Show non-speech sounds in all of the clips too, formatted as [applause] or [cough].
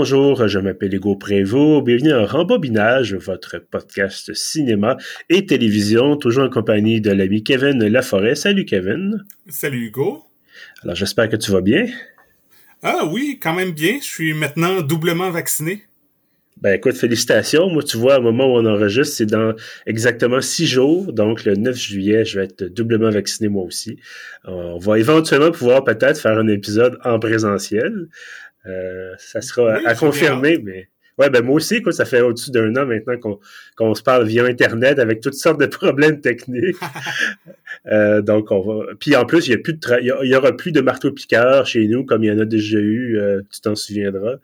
bonjour, je m'appelle Hugo Prévost. Bienvenue à Rembobinage, votre podcast cinéma et télévision, toujours en compagnie de l'ami Kevin Laforêt. Salut Kevin. Salut Hugo. Alors j'espère que tu vas bien. Ah oui, quand même bien. Je suis maintenant doublement vacciné. Ben écoute, félicitations. Moi, tu vois, au moment où on enregistre, c'est dans exactement six jours. Donc, le 9 juillet, je vais être doublement vacciné moi aussi. On va éventuellement pouvoir peut-être faire un épisode en présentiel. Euh, ça sera à, confirmer, mais ouais, ben moi aussi, écoute, ça fait au-dessus d'un an maintenant qu'on se parle via Internet avec toutes sortes de [laughs] problèmes techniques. [laughs] euh, donc, on va. Puis en plus, il y a plus de il y, aura plus de marteau piqueur chez nous comme il y en a déjà eu. Euh, tu t'en souviendras.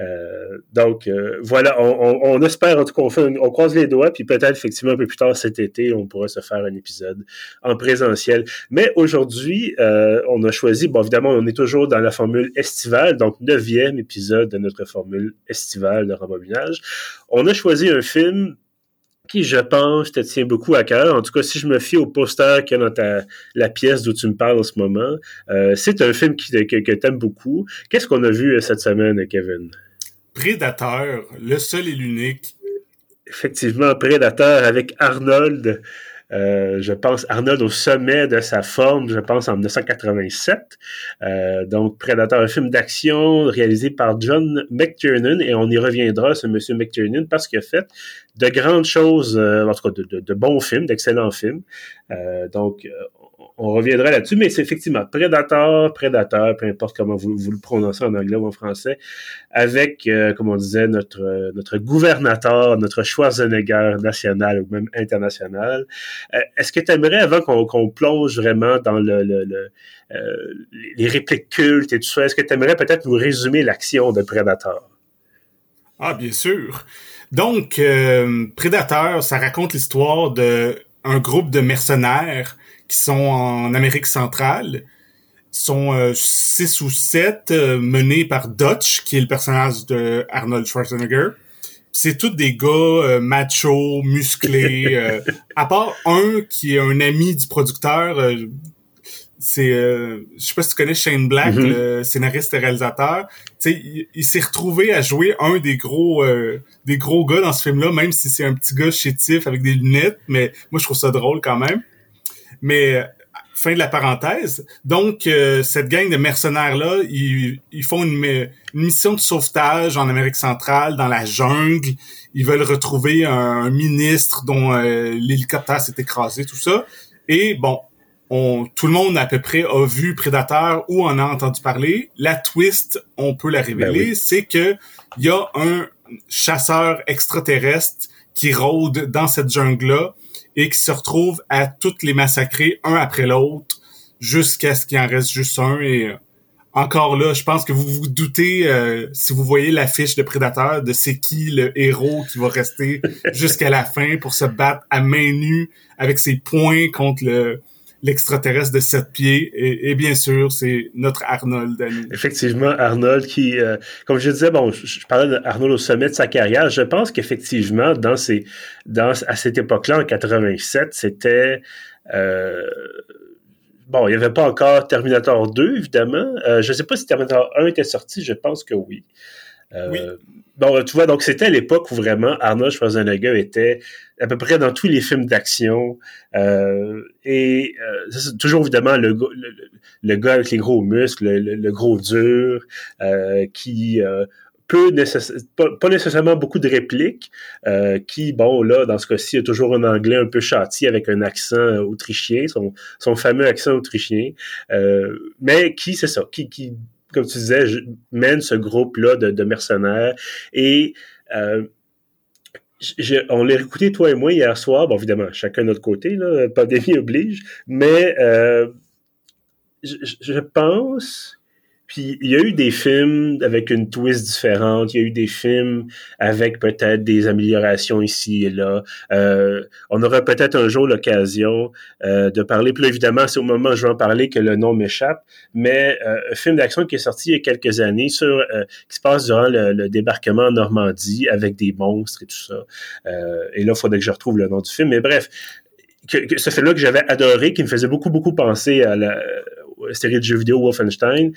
Euh, donc euh, voilà, on, espère en tout cas, on, croise les doigts, puis peut-être effectivement un peu plus tard cet été, on pourra se faire un épisode en présentiel. Mais aujourd'hui, euh, on a choisi, bon évidemment, on est toujours dans la formule estivale, donc neuvième épisode de notre formule estivale de rembobinage. On a choisi un film qui, je pense, te tient beaucoup à cœur. En tout cas, si je me fie au poster qu'il y a dans la pièce d'où tu me parles en ce moment, c'est un film que, que tu aimes beaucoup. Qu'est-ce qu'on a vu cette semaine, Kevin? Prédateur, le seul et l'unique. Effectivement, Prédateur avec Arnold. Euh, je pense Arnold au sommet de sa forme, je pense en 1987. Euh, donc Prédateur, un film d'action réalisé par John McTiernan et on y reviendra ce monsieur McTiernan parce qu'il a fait de grandes choses, euh, en tout cas de, de bons films, d'excellents films. donc on reviendra là-dessus, mais c'est effectivement Prédateur, Prédateur, peu importe comment vous, le prononcez en anglais ou en français, avec, euh, comme on disait, notre, euh, notre gouvernateur, notre Schwarzenegger national ou même international. Euh, est-ce que tu aimerais, avant qu'on plonge vraiment dans le, le, les répliques cultes et tout ça, est-ce que tu aimerais peut-être nous résumer l'action de Prédateur? Ah, bien sûr. Donc, Prédateur, ça raconte l'histoire de un groupe de mercenaires qui sont en Amérique centrale sont euh, six ou sept euh, menés par Dutch, qui est le personnage de Arnold Schwarzenegger. C'est tous des gars euh, machos, musclés. [laughs] à part un qui est un ami du producteur, c'est, je sais pas si tu connais Shane Black, mm-hmm. le scénariste et réalisateur. Tu il, il s'est retrouvé à jouer un des gros, des gros gars dans ce film-là, même si c'est un petit gars chétif avec des lunettes. Mais moi, je trouve ça drôle quand même. Mais fin de la parenthèse. Donc, euh, cette gang de mercenaires-là, ils, font une, mission de sauvetage en Amérique centrale, dans la jungle. Ils veulent retrouver un, ministre dont euh, l'hélicoptère s'est écrasé, tout ça. Et bon, on, tout le monde à peu près a vu Prédateur ou en a entendu parler. La twist, on peut la révéler, ben c'est que il y a un chasseur extraterrestre qui rôde dans cette jungle-là et qui se retrouvent à toutes les massacrer un après l'autre jusqu'à ce qu'il en reste juste un. Et euh, encore là, je pense que vous vous doutez, euh, si vous voyez l'affiche de Prédateur, de c'est qui le héros qui va rester [laughs] jusqu'à la fin pour se battre à main nue avec ses poings contre le, l'extraterrestre de sept pieds. Et, bien sûr, c'est notre Arnold Effectivement, Arnold qui, euh, comme je disais, je, parlais d'Arnold au sommet de sa carrière. Je pense qu'effectivement, dans ces, dans, à cette époque-là, en 87, c'était, euh, bon, il n'y avait pas encore Terminator 2, évidemment. Euh, je ne sais pas si Terminator 1 était sorti, je pense que oui. Oui. Bon, tu vois, donc c'était l'époque où vraiment Arnold Schwarzenegger était à peu près dans tous les films d'action. Euh, et euh, toujours évidemment le, le, gars avec les gros muscles, le, gros dur, euh, qui euh, peut pas, pas, nécessairement beaucoup de répliques, euh, qui, bon, là, dans ce cas-ci, a toujours un anglais un peu châti avec un accent autrichien, son, son fameux accent autrichien, mais qui, c'est ça, qui, qui comme tu disais, mène ce groupe-là de, mercenaires. Et euh, on l'a écouté, toi et moi, hier soir. Bon, évidemment, chacun de notre côté, là, pandémie [laughs] oblige. Mais euh, je, pense puis il y a eu des films avec une twist différente, il y a eu des films avec peut-être des améliorations ici et là. Euh, on aura peut-être un jour l'occasion euh, de parler, plus évidemment, c'est au moment où je vais en parler que le nom m'échappe, mais euh, un film d'action qui est sorti il y a quelques années sur euh, qui se passe durant le, débarquement en Normandie avec des monstres et tout ça. Euh, et là, il faudrait que je retrouve le nom du film. Mais bref, que, ce film-là que j'avais adoré, qui me faisait beaucoup, beaucoup penser à la, série de jeux vidéo Wolfenstein.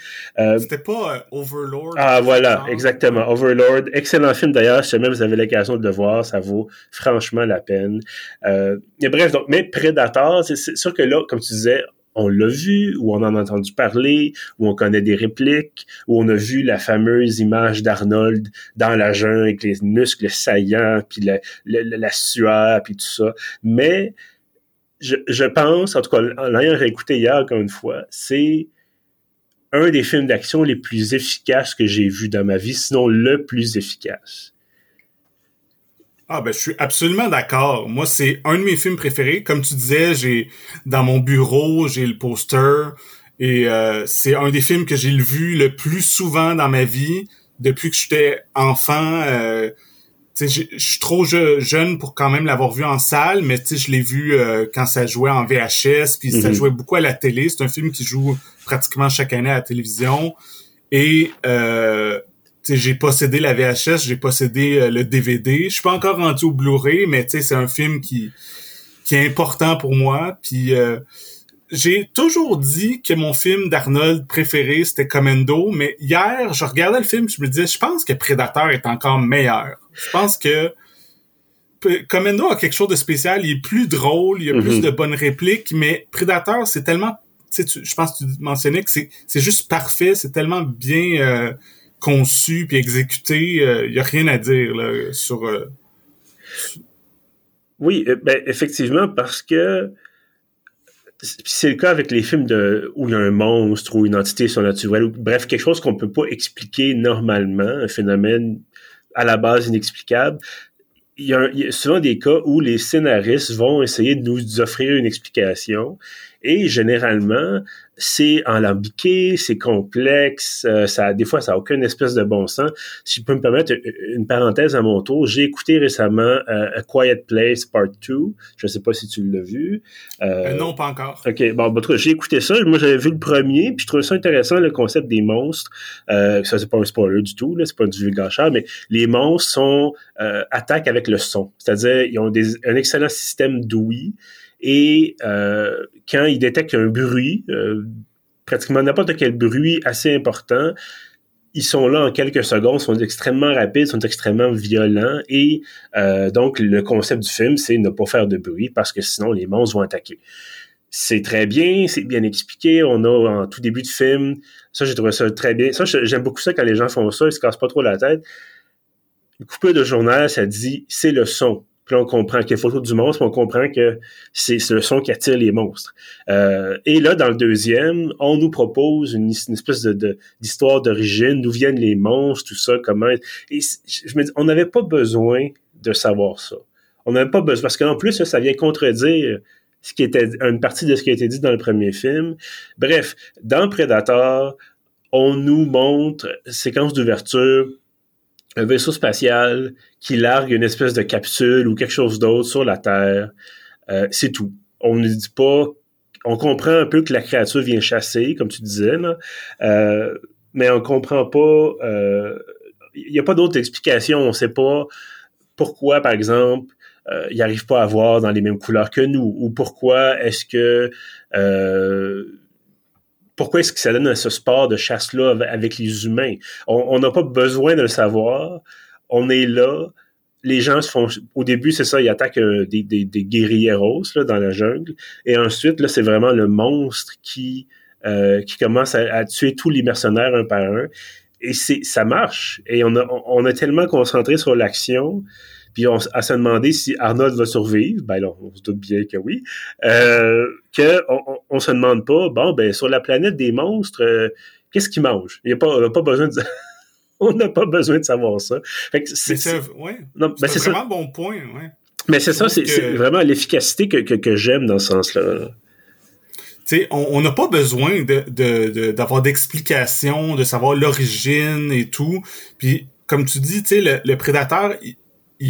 C'était pas Overlord. Ah voilà, exactement. Overlord, excellent film d'ailleurs. Si jamais vous avez l'occasion de le voir, ça vaut franchement la peine. mais bref, donc, mais Predator, c'est sûr que là, comme tu disais, on l'a vu, ou on en a entendu parler, ou on connaît des répliques, ou on a vu la fameuse image d'Arnold dans la jungle avec les muscles saillants, puis la, la, sueur, puis tout ça. Mais je, je pense, en tout cas, en l'ayant réécouté hier encore une fois, c'est un des films d'action les plus efficaces que j'ai vu dans ma vie, sinon le plus efficace. Ah ben je suis absolument d'accord. Moi c'est un de mes films préférés. Comme tu disais, j'ai dans mon bureau j'ai le poster et euh, c'est un des films que j'ai vu le plus souvent dans ma vie depuis que j'étais enfant. Euh, je suis trop jeune pour quand même l'avoir vu en salle, mais je l'ai vu euh, quand ça jouait en VHS, puis ça mhm. jouait beaucoup à la télé. C'est un film qui joue pratiquement chaque année à la télévision. Et euh, j'ai possédé la VHS, j'ai possédé euh, le DVD. Je suis pas encore rendu au Blu-ray, mais c'est un film qui qui est important pour moi. Puis euh, j'ai toujours dit que mon film d'Arnold préféré c'était Commando, mais hier je regardais le film, je me disais, je pense que Predator est encore meilleur. Je pense que Commando a quelque chose de spécial, il est plus drôle, il y a plus mm-hmm. de bonnes répliques, mais Predator c'est tellement, je pense que tu mentionnais que c'est juste parfait, c'est tellement bien euh, conçu puis exécuté, il euh, y a rien à dire là, sur. Euh, oui, euh, ben, effectivement, parce que c'est le cas avec les films de où il y a un monstre ou une entité surnaturelle, ou, bref, quelque chose qu'on peut pas expliquer normalement, un phénomène à la base inexplicable. Il y, a, il y a souvent des cas où les scénaristes vont essayer de nous offrir une explication et généralement, c'est alambiqué, c'est complexe, euh, ça des fois ça a aucune espèce de bon sens. Si je peux me permettre une parenthèse à mon tour, j'ai écouté récemment euh, A Quiet Place Part 2. Je sais pas si tu l'as vu. Euh, non, pas encore. OK, bon, bah, j'ai écouté ça, moi j'avais vu le premier, puis je trouvais ça intéressant le concept des monstres. ça c'est pas un spoiler du tout là, c'est pas du vulgachard, mais les monstres sont attaquent avec le son. C'est-à-dire ils ont des, un excellent système d'ouïe et euh, quand ils détectent un bruit, euh, pratiquement n'importe quel bruit assez important, ils sont là en quelques secondes, sont extrêmement rapides, sont extrêmement violents et euh, donc le concept du film, c'est ne pas faire de bruit parce que sinon les monstres vont attaquer. C'est très bien, c'est bien expliqué. On a en tout début de film, ça j'ai trouvé ça très bien. Ça j'aime beaucoup ça quand les gens font ça, ils se cassent pas trop la tête. Une coupure de journal, ça dit c'est le son on comprend qu'il y a photo du monstre, on comprend que c'est le son qui attire les monstres. Euh, et là, dans le deuxième, on nous propose une, espèce d'histoire d'origine, d'où viennent les monstres, tout ça, comment. Je me dis, on n'avait pas besoin de savoir ça. On n'avait pas besoin, parce qu'en plus, ça, ça vient contredire ce qui était une partie de ce qui a été dit dans le premier film. Bref, dans Predator, on nous montre séquence d'ouverture un vaisseau spatial qui largue une espèce de capsule ou quelque chose d'autre sur la Terre. Euh, c'est tout. On ne dit pas. On comprend un peu que la créature vient chasser, comme tu disais, euh, mais on comprend pas. Il euh, n'y a pas d'autre explication. On ne sait pas pourquoi, par exemple, il n'arrive pas à voir dans les mêmes couleurs que nous, ou pourquoi est-ce que pourquoi est-ce que ça donne ce sport de chasse-là avec les humains? On n'a pas besoin de le savoir. On est là. Les gens se font. Au début, c'est ça, ils attaquent euh, des, des, des guerrilleros là, dans la jungle. Et ensuite, là, c'est vraiment le monstre qui, euh, qui commence à, tuer tous les mercenaires un par un. Et c'est ça marche. Et on a, on a tellement concentré sur l'action puis on, à se demander si Arnold va survivre, ben là, on se doute bien que oui, euh, que on, on, se demande pas, bon, ben sur la planète des monstres, euh, qu'est-ce qu'ils mangent? Il y a pas, on n'a pas besoin de [laughs] on n'a pas besoin de savoir ça. c'est ouais, ben c'est vraiment bon point, ouais. Mais c'est ça, c'est vraiment l'efficacité que, que, que j'aime dans ce sens-là. sais, on n'a pas besoin de, d'avoir d'explications, de savoir l'origine et tout. Puis, comme tu dis, tu sais, le, le prédateur, il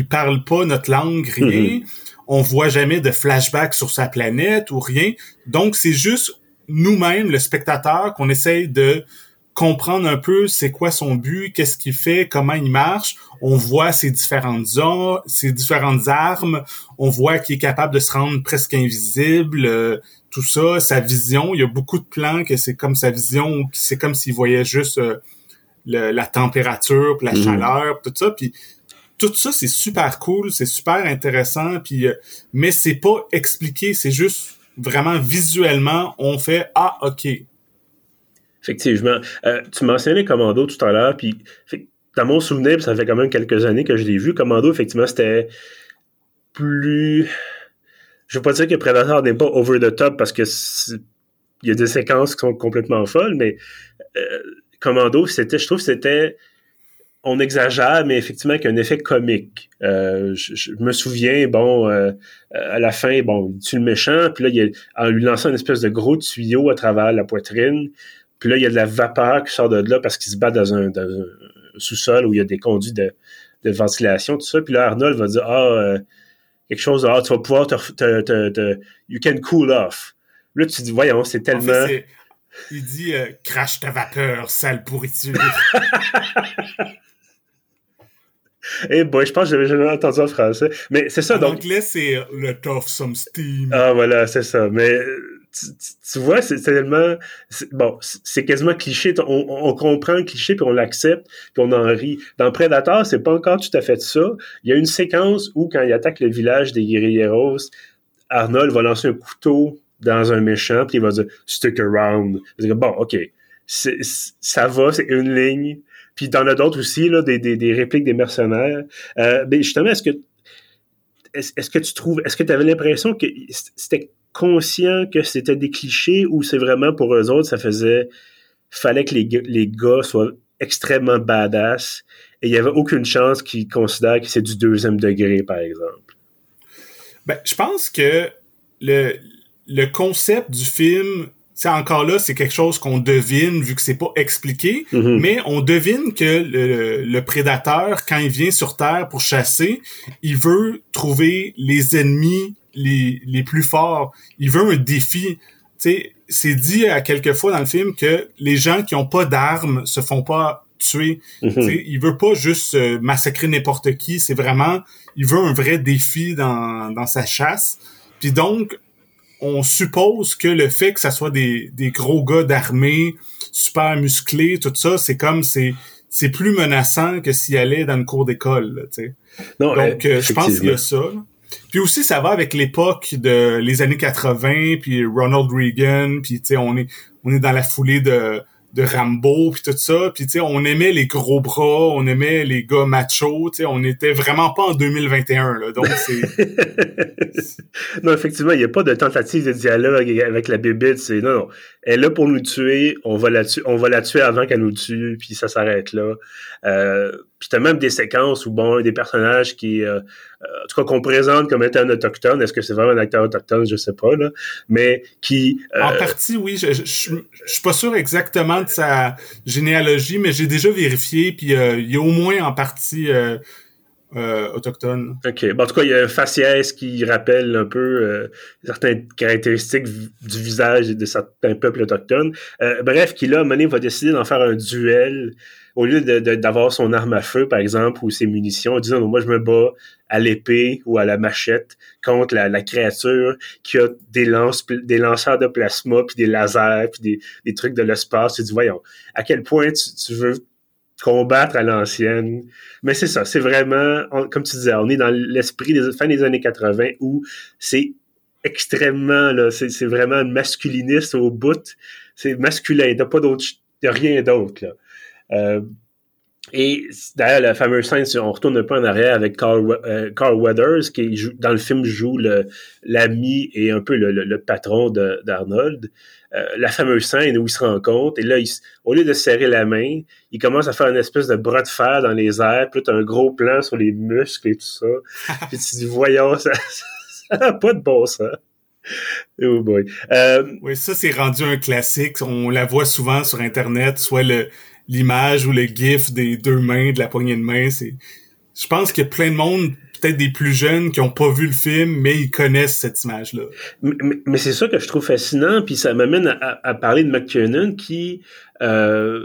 parle pas notre langue, rien. Mm-hmm. On voit jamais de flashback sur sa planète ou rien. Donc, c'est juste nous-mêmes, le spectateur, qu'on essaye de comprendre un peu c'est quoi son but, qu'est-ce qu'il fait, comment il marche. On voit ses différentes ses différentes armes. On voit qu'il est capable de se rendre presque invisible. Euh, tout ça, sa vision. Il y a beaucoup de plans que c'est comme sa vision, c'est comme s'il voyait juste euh, la température, la mhm. chaleur, tout ça. Puis tout ça, c'est super cool, c'est super intéressant. Puis euh, mais c'est pas expliqué, c'est juste vraiment visuellement, on fait ah ok, Effectivement. Euh, tu mentionnais Commando tout à l'heure, puis dans mon souvenir, ça fait quand même quelques années que je l'ai vu, Commando, effectivement, c'était plus... Je veux pas dire que Predator n'est pas over the top parce que il y a des séquences qui sont complètement folles, mais euh, Commando, c'était, je trouve, c'était on exagère, mais effectivement qu'il y a un effet comique. Euh, je, me souviens, bon, à la fin, bon, il tue le méchant, puis là, il en lui lançant une espèce de gros tuyau à travers la poitrine, puis là, il y a de la vapeur qui sort de là parce qu'il se bat dans un, sous-sol où il y a des conduits de, ventilation, tout ça. Puis là, Arnold va dire Ah, euh, quelque chose, ah, tu vas pouvoir te, te, You can cool off. Là, tu dis Voyons, c'est tellement. il dit euh, Crache ta vapeur, sale pourriture. [laughs] [laughs] Eh boy, je pense que j'avais jamais entendu en français. Mais c'est ça, en donc. En anglais, c'est Let off some steam. Ah, voilà, c'est ça. Mais tu, vois, c'est tellement... Bon, c'est quasiment cliché. On, comprend le cliché, puis on l'accepte, puis on en rit. Dans Predator, c'est pas encore tout à fait ça. Il y a une séquence où, quand il attaque le village des guerrilleros, Arnold va lancer un couteau dans un méchant, puis il va dire « stick around ». Bon, OK, ça va, c'est une ligne. Puis t'en as d'autres aussi, là, des, des, répliques des mercenaires. Euh, mais justement, est-ce que est-ce que tu trouves, est-ce que tu avais l'impression que c'était conscient que c'était des clichés ou c'est vraiment pour eux autres, ça faisait, fallait que les, les gars soient extrêmement badass et il n'y avait aucune chance qu'ils considèrent que c'est du deuxième degré, par exemple? Ben, je pense que le, le concept du film, c'est encore là, c'est quelque chose qu'on devine vu que c'est pas expliqué, mm-hmm. mais on devine que le, le, prédateur, quand il vient sur Terre pour chasser, il veut trouver les ennemis les, les plus forts. Il veut un défi. Tu c'est dit à quelques fois dans le film que les gens qui ont pas d'armes se font pas tuer. Mm-hmm. Il veut pas juste euh, massacrer n'importe qui. C'est vraiment, il veut un vrai défi dans, dans sa chasse. Puis donc, on suppose que le fait que ça soit des, des gros gars d'armée, super musclés, tout ça, c'est comme c'est c'est plus menaçant que s'il allait dans une cour d'école. Donc, euh, je pense qu'il y a ça. Puis aussi, ça va avec l'époque de les années 80, puis Ronald Reagan, puis tu sais, on est on est dans la foulée de de Rambo puis tout ça. Puis tu sais on aimait les gros bras on aimait les gars machos tu sais on était vraiment pas en 2021 là. Donc c'est [laughs] non effectivement il y a pas de tentative de dialogue avec la bébête c'est non non. Elle est là pour nous tuer on va la tuer on va la tuer avant qu'elle nous tue puis ça s'arrête là. Euh, puis t'as même des séquences où bon des personnages qui euh, en tout cas qu'on présente comme étant un autochtone est-ce que c'est vraiment un acteur autochtone? Je sais pas là mais qui euh, en partie oui je, je, je, suis pas sûr exactement de sa généalogie mais j'ai déjà vérifié puis euh, il y a au moins en partie euh, autochtone. OK. Bon, en tout cas, il y a un faciès qui rappelle un peu certaines caractéristiques du visage de certains peuples autochtones. bref, qui là, à va décider d'en faire un duel au lieu d'avoir son arme à feu, par exemple, ou ses munitions, disant non, moi je me bats à l'épée ou à la machette contre la, créature qui a des lance des lanceurs de plasma puis des lasers puis des, trucs de l'espace. Tu dis voyons, à quel point tu, veux combattre à l'ancienne? Mais c'est ça, c'est vraiment, comme tu disais, on est dans l'esprit des fin des années 80 où c'est extrêmement, là, c'est vraiment masculiniste au bout. C'est masculin, t'as pas d'autre, rien d'autre, là. Euh, et d'ailleurs, la fameuse scène, si on retourne un peu en arrière avec Carl, euh, Carl Weathers, qui joue, dans le film joue l'ami et un peu le, le, patron d'Arnold. Euh, la fameuse scène où ils se rencontrent, et là, au lieu de serrer la main, il commence à faire une espèce de bras de fer dans les airs, puis là, as un gros plan sur les muscles et tout ça. [laughs] puis tu dis, voyons, ça n'a pas de bon sens. Oh boy. Euh, oui, ça, c'est rendu un classique. On la voit souvent sur Internet, soit le l'image ou le gif des deux mains, de la poignée de main. C'est, je pense qu'il y a plein de monde peut-être des plus jeunes qui ont pas vu le film, mais ils connaissent cette image-là. Mais, c'est ça que je trouve fascinant, puis ça m'amène à, parler de McKinnon qui... Euh,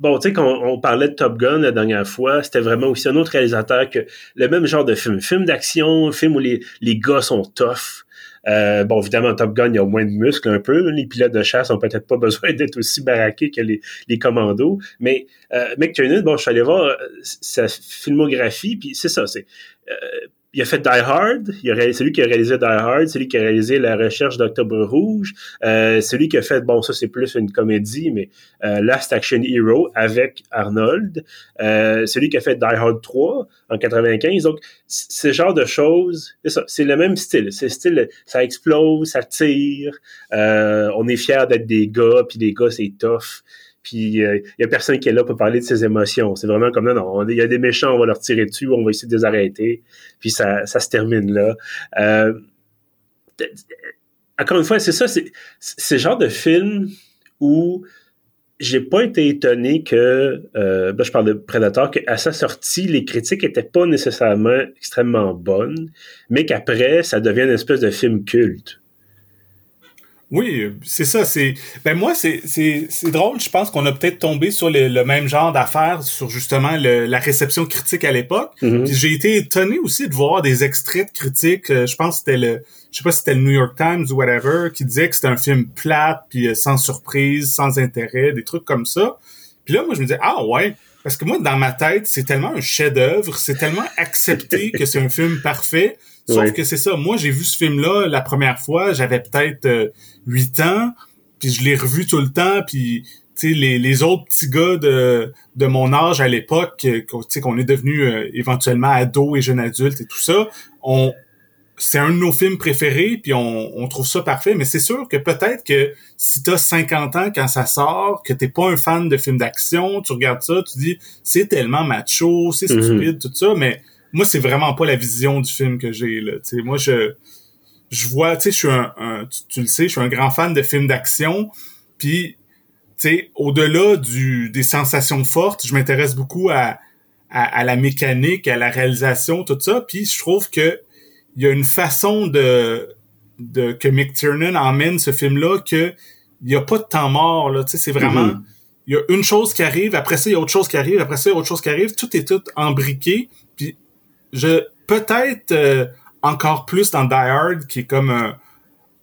bon, tu sais, quand on parlait de Top Gun la dernière fois, c'était vraiment aussi un autre réalisateur que le même genre de film. Film d'action, film où les, les gars sont tough. Euh, bon, évidemment, Top Gun, il y a moins de muscles un peu. Les pilotes de chasse ont peut-être pas [laughs] besoin d'être aussi baraqués que les, les commandos. Mais euh, McTiernan, bon, je suis allé voir euh, sa filmographie, puis c'est ça, c'est... Euh, il a fait Die Hard, c'est lui qui a réalisé Die Hard, c'est lui qui a réalisé La Recherche d'Octobre Rouge, euh, celui qui a fait, bon, ça c'est plus une comédie, mais euh, Last Action Hero avec Arnold, euh, celui qui a fait Die Hard 3 en 95. Donc, ce genre de choses, c'est le même style. C'est style, ça explose, ça tire, euh, on est fiers d'être des gars, puis des gars c'est tough puis il euh, y a personne qui est là pour parler de ses émotions. C'est vraiment comme non, non, il y a des méchants, on va leur tirer dessus, on va essayer de les arrêter, puis ça, ça se termine là. Euh, encore une fois, c'est ça, c'est ce genre de film où j'ai pas été étonné que, euh, ben, je parle de Predator, qu'à sa sortie, les critiques étaient pas nécessairement extrêmement bonnes, mais qu'après, ça devient une espèce de film culte. Oui, c'est ça. C'est ben moi c'est c'est c'est drôle. Je pense qu'on a peut-être tombé sur le, même genre d'affaires sur justement la réception critique à l'époque. Mm-hmm. j'ai été étonné aussi de voir des extraits de critiques. Euh, je pense que c'était le je sais pas si c'était le New York Times ou whatever qui disait que c'était un film plate puis euh, sans surprise, sans intérêt, des trucs comme ça. Puis là moi je me disais ah ouais parce que moi dans ma tête c'est tellement un chef-d'œuvre, c'est tellement accepté que c'est un film parfait Sauf que c'est ça. Moi, j'ai vu ce film-là la première fois, j'avais peut-être euh, huit ans, puis je l'ai revu tout le temps, puis tu sais les, les autres petits gars de, de mon âge à l'époque, euh, qu'on est devenu euh, éventuellement ado et jeune adulte et tout ça, on c'est un de nos films préférés, puis on, on trouve ça parfait, mais c'est sûr que peut-être que si t'as 50 ans quand ça sort, que t'es pas un fan de films d'action, tu regardes ça, tu dis c'est tellement macho, c'est mm-hmm. stupide, tout ça, mais moi c'est vraiment pas la vision du film que j'ai là. Tu sais moi je je vois tu sais je suis un, tu, le sais je suis un grand fan de films d'action. Puis tu sais au-delà du des sensations fortes je m'intéresse beaucoup à, à, la mécanique à la réalisation tout ça. Puis je trouve que il y a une façon de de que Mick Tiernan emmène ce film là que il y a pas de temps mort là. Tu sais c'est vraiment mm-hmm. il y a une chose qui arrive après ça il y a autre chose qui arrive après ça il y a autre chose qui arrive. Tout est tout embriqué je peut-être euh, encore plus dans Die Hard qui est comme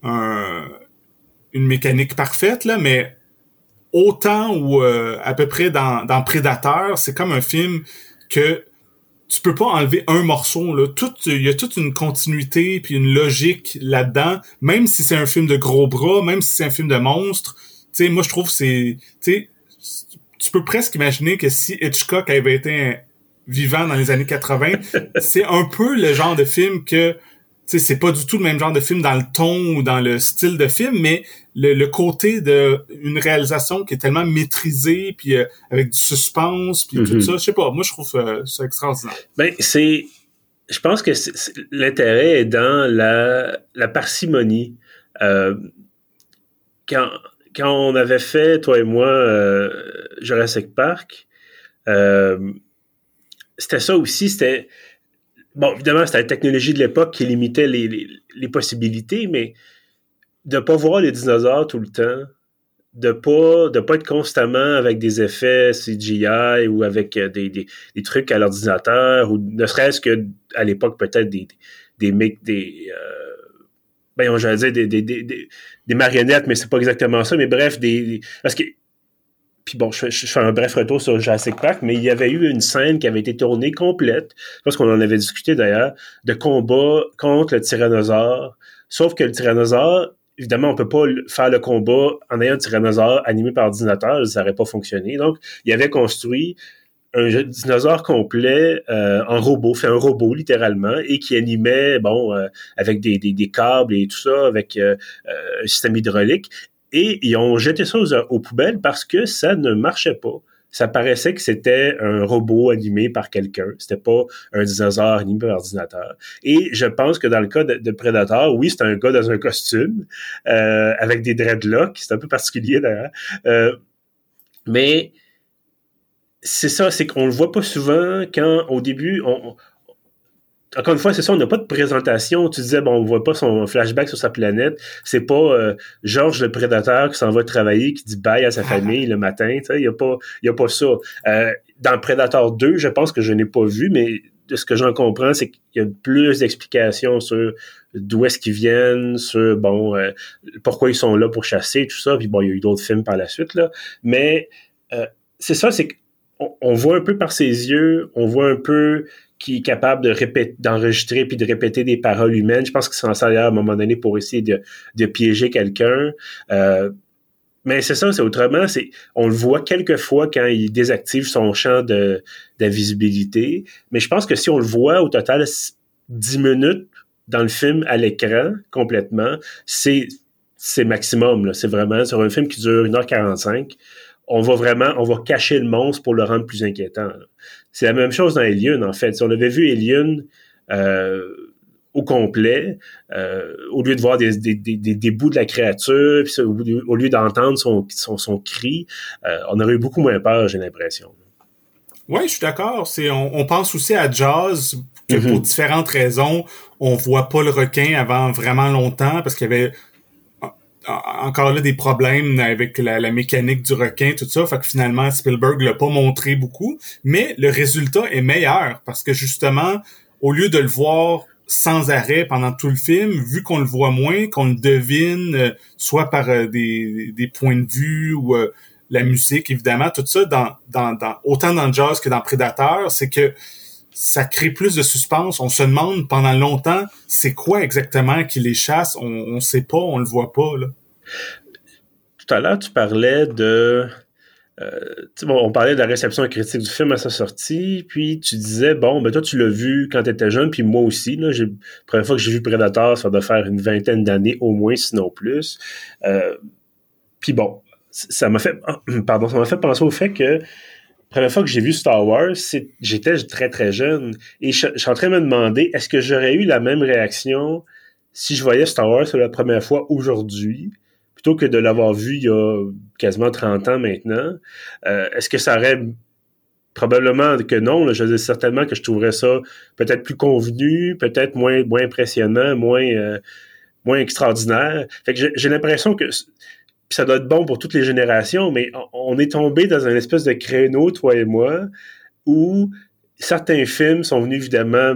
un, une mécanique parfaite là, mais autant ou euh, à peu près dans, dans Predator, c'est comme un film que tu peux pas enlever un morceau là. Tout, il y a toute une continuité puis une logique là-dedans. Même si c'est un film de gros bras, même si c'est un film de monstre, tu sais, moi je trouve c'est, tu tu peux presque imaginer que si Hitchcock avait été un, vivant dans les années 80. [laughs] c'est un peu le genre de film que tu sais, c'est pas du tout le même genre de film dans le ton ou dans le style de film, mais le, côté de une réalisation qui est tellement maîtrisée, puis euh, avec du suspense, puis tout mhm. ça, je sais pas, moi je trouve euh, ça extraordinaire. Ben, c'est... Je pense que l'intérêt est dans la, la parcimonie. Euh, quand, quand on avait fait, toi et moi, Jurassic Park, c'était ça aussi, c'était... Bon, évidemment, c'était la technologie de l'époque qui limitait les, les, possibilités, mais de pas voir les dinosaures tout le temps, de pas de pas être constamment avec des effets CGI ou avec euh, des, des, des trucs à l'ordinateur ou ne serait-ce que à l'époque peut-être des des des, des euh, ben j'allais dire des, des, des, des marionnettes mais c'est pas exactement ça mais bref des parce que puis bon, je, fais un bref retour sur Jurassic Park, mais il y avait eu une scène qui avait été tournée complète, parce qu'on en avait discuté d'ailleurs, de combat contre le tyrannosaure. Sauf que le tyrannosaure, évidemment, on peut pas faire le combat en ayant un tyrannosaure animé par ordinateur, ça n'aurait pas fonctionné. Donc, il avait construit un dinosaure complet euh, en robot, fait un robot littéralement, et qui animait, bon, euh, avec des, des, des, câbles et tout ça, avec euh, un système hydraulique. Et ils ont jeté ça aux, poubelles parce que ça ne marchait pas ça paraissait que c'était un robot animé par quelqu'un. C'était pas un dinosaure animé par ordinateur. Et je pense que dans le cas de, Predator, oui, c'est un gars dans un costume euh, avec des dreadlocks. C'est un peu particulier d'ailleurs. Euh, mais c'est ça, c'est qu'on le voit pas souvent quand au début on, encore une fois, c'est ça, on n'a pas de présentation. Tu disais, bon, on voit pas son flashback sur sa planète. C'est pas euh, Georges le prédateur qui s'en va travailler, qui dit bye à sa famille le matin. Il n'y a, pas, a pas ça. Euh, dans Predator 2, je pense que je n'ai pas vu, mais de ce que j'en comprends, c'est qu'il y a plus d'explications sur d'où est-ce qu'ils viennent, sur, bon, euh, pourquoi ils sont là pour chasser, tout ça. Puis bon, il y a eu d'autres films par la suite, là. Mais c'est ça, c'est qu'on on voit un peu par ses yeux, on voit un peu qui est capable d'enregistrer puis de répéter des paroles humaines. Je pense qu'il s'en sert à un moment donné pour essayer de, piéger quelqu'un. Euh, mais c'est ça, c'est autrement, on le voit quelques fois quand il désactive son champ de d'invisibilité. Mais je pense que si on le voit au total 10 minutes dans le film à l'écran complètement, c'est c'est maximum. C'est vraiment sur un film qui dure 1h45 on va vraiment, on va cacher le monstre pour le rendre plus inquiétant. C'est la même chose dans Alien, en fait. Si on avait vu Alien euh, au complet, euh, au lieu de voir des, des, des, des, bouts de la créature, puis au lieu d'entendre son, son, son, cri, euh, on aurait eu beaucoup moins peur, j'ai l'impression. Oui, je suis d'accord. C'est on, on, pense aussi à Jaws que pour mm-hmm. différentes raisons, on voit pas le requin avant vraiment longtemps parce qu'il y avait encore là des problèmes avec la, mécanique du requin, tout ça. Fait que finalement, Spielberg l'a pas montré beaucoup. Mais le résultat est meilleur parce que justement, au lieu de le voir sans arrêt pendant tout le film, vu qu'on le voit moins, qu'on le devine, euh, soit par euh, des, points de vue ou euh, la musique, évidemment, tout ça, dans, autant dans Jazz que dans Predator, c'est que ça crée plus de suspense. On se demande pendant longtemps, c'est quoi exactement qui les chasse? On, on sait pas, on le voit pas. Tout à l'heure, tu parlais de euh, bon, on parlait de la réception critique du film à sa sortie, puis tu disais, bon, ben toi, tu l'as vu quand tu étais jeune, puis moi aussi. La première fois que j'ai vu Predator, ça doit faire une vingtaine d'années au moins, sinon plus. Euh, puis bon, ça m'a fait, [clears throat] pardon, ça m'a fait penser au fait que première fois que j'ai vu Star Wars, j'étais très très jeune et je, suis en train de me demander est-ce que j'aurais eu la même réaction si je voyais Star Wars pour la première fois aujourd'hui plutôt que de l'avoir vu il y a quasiment 30 ans maintenant? Euh, est-ce que ça aurait probablement que non, je dis certainement que je trouverais ça peut-être plus convenu, peut-être moins moins impressionnant, moins euh, moins extraordinaire. Fait que j'ai l'impression que ça doit être bon pour toutes les générations, mais on est tombé dans un espèce de créneau, toi et moi, où certains films sont venus évidemment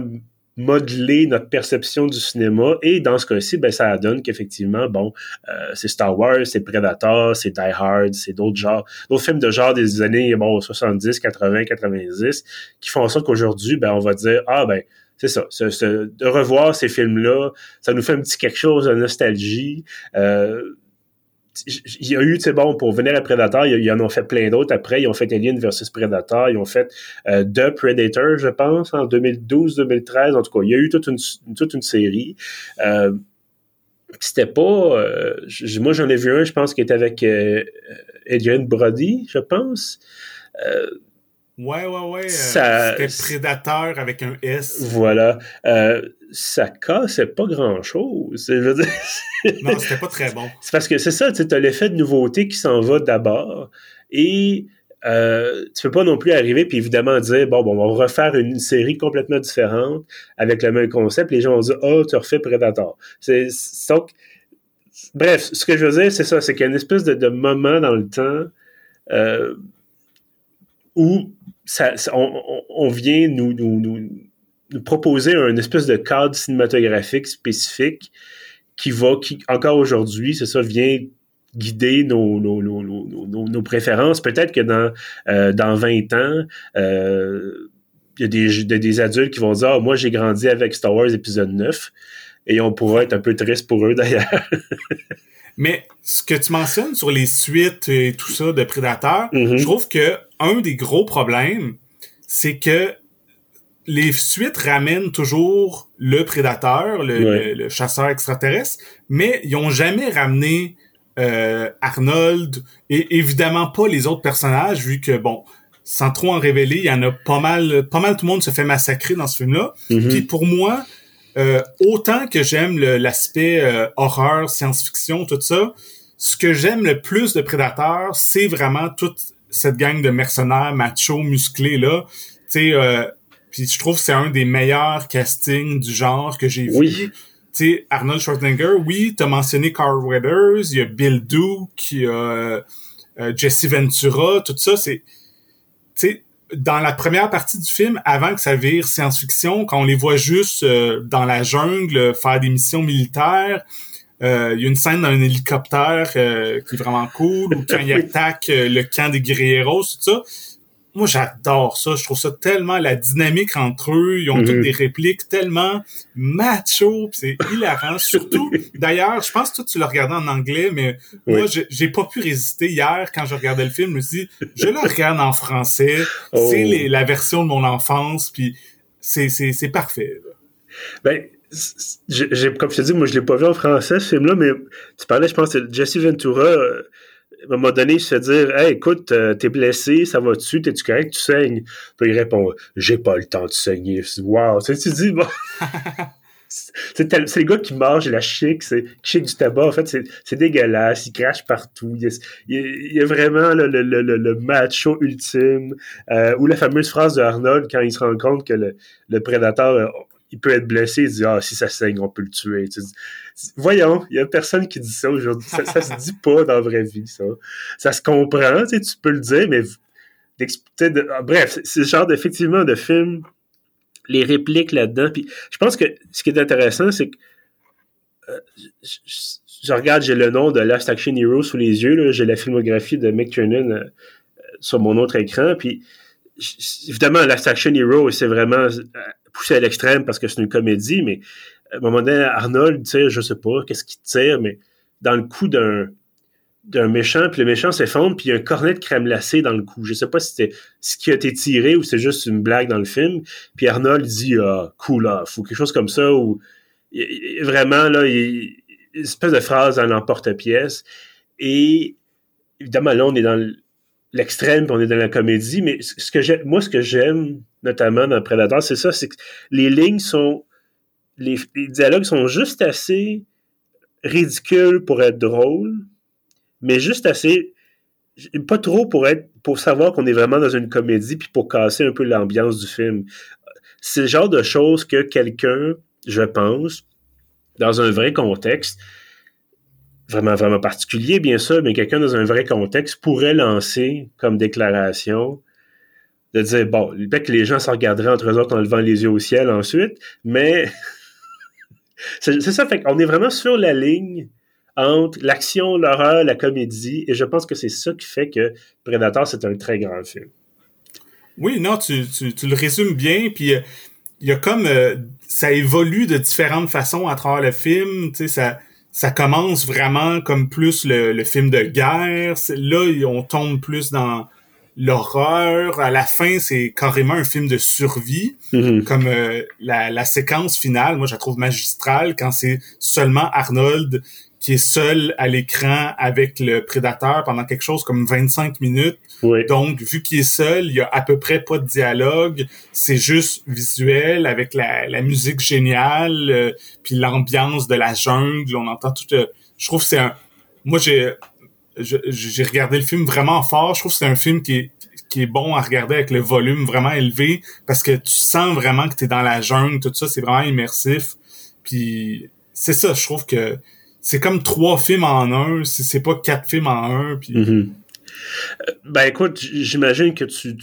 modeler notre perception du cinéma et dans ce cas-ci, ben, ça donne qu'effectivement, bon, euh, c'est Star Wars, c'est Predator, c'est Die Hard, c'est d'autres genres, d'autres films de genre des années bon, 70, 80, 90 qui font en sorte qu'aujourd'hui, ben, on va dire, ah ben, c'est ça, de revoir ces films-là, ça nous fait un petit quelque chose de nostalgie. Euh, il y a eu, c'est bon, pour venir à Predator, ils, en ont fait plein d'autres après. Ils ont fait Alien versus Predator. Ils ont fait euh, The Predator, je pense, en 2012-2013. En tout cas, il y a eu toute une, toute une série. Euh, c'était pas... Euh, moi, j'en ai vu un, je pense, qui était avec euh, Adrian Brody, je pense. Ouais, ouais, ouais. C'était Prédateur avec un S. Voilà. Euh, ça cassait pas grand-chose. [laughs] Non, c'était pas très bon. C'est parce que c'est ça, tu as l'effet de nouveauté qui s'en va d'abord et euh, tu peux pas non plus arriver puis évidemment dire bon, bon on va refaire une série complètement différente avec le même concept. Les gens vont dire oh tu refais Predator. C'est donc bref, ce que je veux dire c'est ça, c'est qu'il y a une espèce de, moment dans le temps euh, où ça, on, vient nous, nous, nous, proposer un espèce de cadre cinématographique spécifique qui va, qui encore aujourd'hui, c'est ça, vient guider nos, nos, nos, nos préférences. Peut-être que dans, euh, dans 20 ans, euh, il y a des, des, adultes qui vont dire ah, Moi, j'ai grandi avec Star Wars épisode 9 et on pourra être un peu triste pour eux d'ailleurs. [laughs] Mais ce que tu mentionnes sur les suites et tout ça de Predator, mm-hmm. je trouve que un des gros problèmes, c'est que les suites ramènent toujours le prédateur, le, chasseur extraterrestre, mais ils ont jamais ramené euh, Arnold et évidemment pas les autres personnages, vu que bon, sans trop en révéler, il y en a pas mal, pas mal tout le monde se fait massacrer dans ce film-là. Mm-hmm. Puis pour moi, euh, autant que j'aime l'aspect euh, horreur, science-fiction, tout ça, ce que j'aime le plus de Predator, c'est vraiment toute cette gang de mercenaires macho musclés là. Tu sais, Puis je trouve que c'est un des meilleurs castings du genre que j'ai vu. Tu sais, Arnold Schwarzenegger, oui, t'as mentionné Carl Weathers, il y a Bill Duke, il y a euh, Jesse Ventura, tout ça, c'est... Tu sais, dans la première partie du film, avant que ça vire science-fiction, quand on les voit juste euh, dans la jungle faire des missions militaires, euh, il y a une scène dans un hélicoptère qui est vraiment cool, ou quand ils [laughs] attaquent le camp des guerrieros, tout ça moi j'adore ça, je trouve ça tellement la dynamique entre eux, ils ont toutes mhm. des répliques tellement macho, c'est hilarant. [laughs] Surtout, d'ailleurs, je pense que toi tu l'as regardé en anglais, mais moi j'ai pas pu résister hier quand je regardais le film, je me suis dit, je le regarde en français, c'est oh. la version de mon enfance, puis c'est parfait. Ben j'ai comme je te dis, moi je l'ai pas vu en français ce film-là, mais tu parlais, je pense, de Jesse Ventura. Euh, à un moment donné, il se fait dire Hey, écoute, euh, t'es blessé, ça va dessus, t'es-tu correct, tu saignes Puis il répond J'ai pas le temps de saigner. Wow, tu, tu dis, bon. [laughs] c'est le gars qui mange la chic, c'est chic du tabac. En fait, c'est dégueulasse. Il crache partout. Il y a, vraiment le, le, le, le, macho ultime. Euh, ou la fameuse phrase de Arnold quand il se rend compte que le, prédateur, il peut être blessé. Il dit Ah, si ça saigne, on peut le tuer. Voyons, il y a personne qui dit ça aujourd'hui. Ça, ça se dit pas dans la vraie vie, ça. Ça se comprend, tu, tu peux le dire, mais ah, bref, c'est ce genre d'effectivement de film, les répliques là-dedans. Puis je pense que ce qui est intéressant, c'est que euh, je, regarde, j'ai le nom de Last Action Hero sous les yeux, j'ai la filmographie de Mick Tiernan euh, sur mon autre écran, puis évidemment, Last Action Hero, c'est vraiment euh, poussé à l'extrême parce que c'est une comédie, mais à un moment donné, Arnold tire, je sais pas, qu'est-ce qu'il tire, mais dans le coup d'un d'un méchant, puis le méchant s'effondre, puis il y a un cornet de crème glacée dans le cou. Je sais pas si c'était ce qui a été tiré ou c'est juste une blague dans le film. Puis Arnold dit ah, cool off ou quelque chose comme ça où vraiment là, il, une espèce de phrase dans l'emporte-pièce. Et évidemment, là, on est dans l'extrême, puis on est dans la comédie, mais ce que moi, ce que j'aime notamment dans Predator, c'est ça, c'est que les lignes sont les, dialogues sont juste assez ridicules pour être drôles, mais juste assez pas trop pour être pour savoir qu'on est vraiment dans une comédie puis pour casser un peu l'ambiance du film. C'est le genre de choses que quelqu'un, je pense, dans un vrai contexte, vraiment vraiment particulier bien sûr, mais quelqu'un dans un vrai contexte pourrait lancer comme déclaration de dire bon, peut-être que les gens se regarderaient entre eux autres en levant les yeux au ciel ensuite, mais [laughs] c'est ça, fait qu'on est vraiment sur la ligne entre l'action, l'horreur, la comédie, et je pense que c'est ça qui fait que Predator, c'est un très grand film. Oui, non, tu, tu, le résumes bien, puis euh, il y a comme... Euh, ça évolue de différentes façons à travers le film, tu sais, ça, ça commence vraiment comme plus le, le film de guerre, là, on tombe plus dans l'horreur. À la fin, c'est carrément un film de survie, mm-hmm. comme euh, la, la, séquence finale. Moi, je la trouve magistrale quand c'est seulement Arnold qui est seul à l'écran avec le prédateur pendant quelque chose comme 25 minutes. Donc, vu qu'il est seul, il y a à peu près pas de dialogue. C'est juste visuel avec la, la musique géniale, euh, puis l'ambiance de la jungle. On entend tout. Euh, je trouve que c'est un. Moi, j'ai j'ai regardé le film vraiment fort. Je trouve que c'est un film qui est, qui est bon à regarder avec le volume vraiment élevé parce que tu sens vraiment que tu es dans la jungle, tout ça, c'est vraiment immersif. Puis c'est ça, je trouve que c'est comme trois films en un, c'est pas quatre films en un. Puis... Mm-hmm. Ben écoute, j'imagine que tu,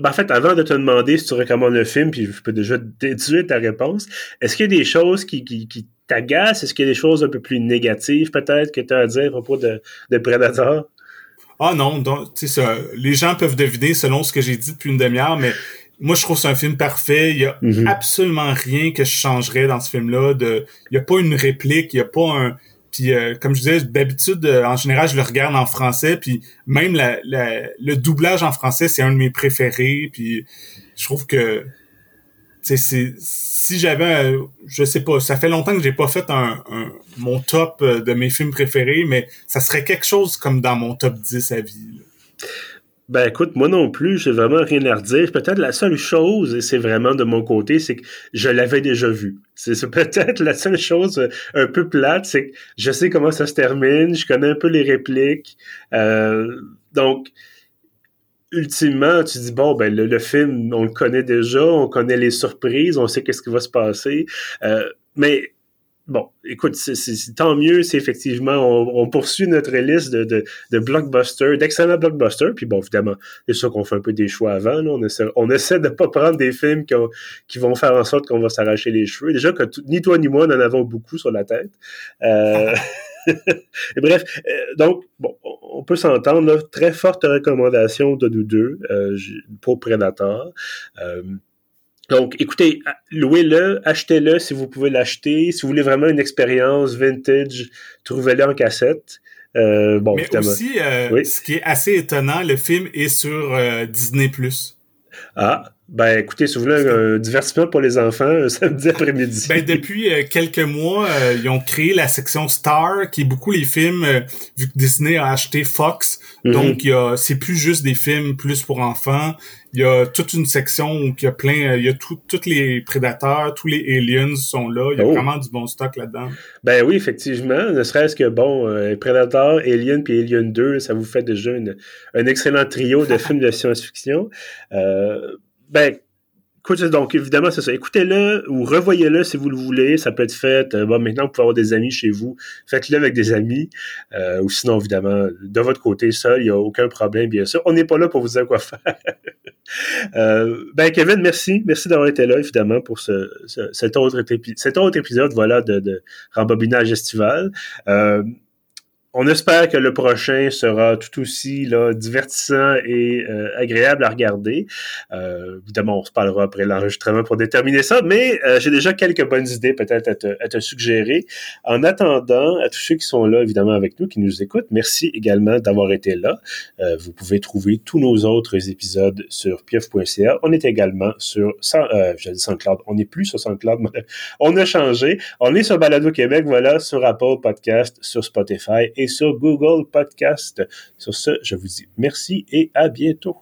Ben, en fait, avant de te demander si tu recommandes le film, puis je peux déjà déduire ta réponse, est-ce qu'il y a des choses qui, qui, qui Est-ce qu'il y a des choses un peu plus négatives peut-être que tu as à dire à propos de, de Predator? Ah non, donc, ça, les gens peuvent deviner selon ce que j'ai dit depuis une demi-heure, mais moi je trouve c'est un film parfait. Il y a mm-hmm. absolument rien que je changerais dans ce film-là. De, il y a pas une réplique, il y a pas un puis euh, comme je disais, d'habitude, euh, en général, je le regarde en français. Puis même la, le doublage en français, c'est un de mes préférés. Puis je trouve que c'est si j'avais je sais pas ça fait longtemps que j'ai pas fait un, mon top euh, de mes films préférés mais ça serait quelque chose comme dans mon top 10 à vie ben écoute, moi non plus, j'ai vraiment rien à redire. Peut-être la seule chose, et c'est vraiment de mon côté, c'est que je l'avais déjà vu. C'est peut-être la seule chose euh, un peu plate, c'est que je sais comment ça se termine, je connais un peu les répliques. Euh, donc, ultimement, tu dis bon, ben le, film, on le connaît déjà, on connaît les surprises, on sait qu'est-ce qui va se passer, euh, mais bon, écoute, tant mieux si effectivement on, poursuit notre liste de, de, de blockbusters, d'excellents blockbusters. Puis bon, évidemment, c'est sûr qu'on fait un peu des choix avant. On essaie, on essaie de pas prendre des films qui, qui vont faire en sorte qu'on va s'arracher les cheveux. Déjà que ni toi ni moi, n'en avons beaucoup sur la tête. Euh, [laughs] [laughs] et bref, euh, donc, bon, on peut s'entendre. Très forte recommandation de nous deux euh, pour Predator. Euh, donc, écoutez, louez-le, achetez-le si vous pouvez l'acheter. Si vous voulez vraiment une expérience vintage, trouvez-le en cassette. Bon, Mais aussi, ce qui est assez étonnant, le film est sur Disney+. Ah, ben écoutez, si vous voulez un divertissement pour les enfants, [laughs] samedi après-midi. ben depuis quelques mois, ils ont créé la section Star, qui est beaucoup les films, vu que Disney a acheté Fox, Mhm. Donc, il y a, c'est plus juste des films plus pour enfants. Il y a toute une section où il y a plein, il y a tous les prédateurs, tous les aliens sont là. Il y a oh. vraiment du bon stock là-dedans. Ben oui, effectivement. Ne serait-ce que, bon, euh, Predator, Alien puis Alien 2, ça vous fait déjà une, un excellent trio de [laughs] films de science-fiction. Euh, ben, donc évidemment, c'est ça. Écoutez-le ou revoyez-le si vous le voulez. Ça peut être fait. Euh, bon, maintenant, vous pouvez avoir des amis chez vous. Faites-le avec des amis. Euh, ou sinon, évidemment, de votre côté, seul, il n'y a aucun problème, bien sûr. On n'est pas là pour vous dire quoi faire. [laughs] euh, ben, Kevin, merci. Merci d'avoir été là, évidemment, pour ce, cet, autre cet autre épisode voilà, de, de rembobinage estival. Euh, on espère que le prochain sera tout aussi là, divertissant et euh, agréable à regarder. Euh, évidemment, on se parlera après l'enregistrement pour déterminer ça, mais euh, j'ai déjà quelques bonnes idées peut-être à te, à te, suggérer. En attendant, à tous ceux qui sont là, évidemment, avec nous, qui nous écoutent, merci également d'avoir été là. vous pouvez trouver tous nos autres épisodes sur pieuf.ca. On est également sur, sans, je dis on n'est plus sur SoundCloud, [laughs] on a changé. On est sur Balado Québec, voilà, sur Apple Podcast, sur Spotify sur Google Podcast. Sur ce, je vous dis merci et à bientôt.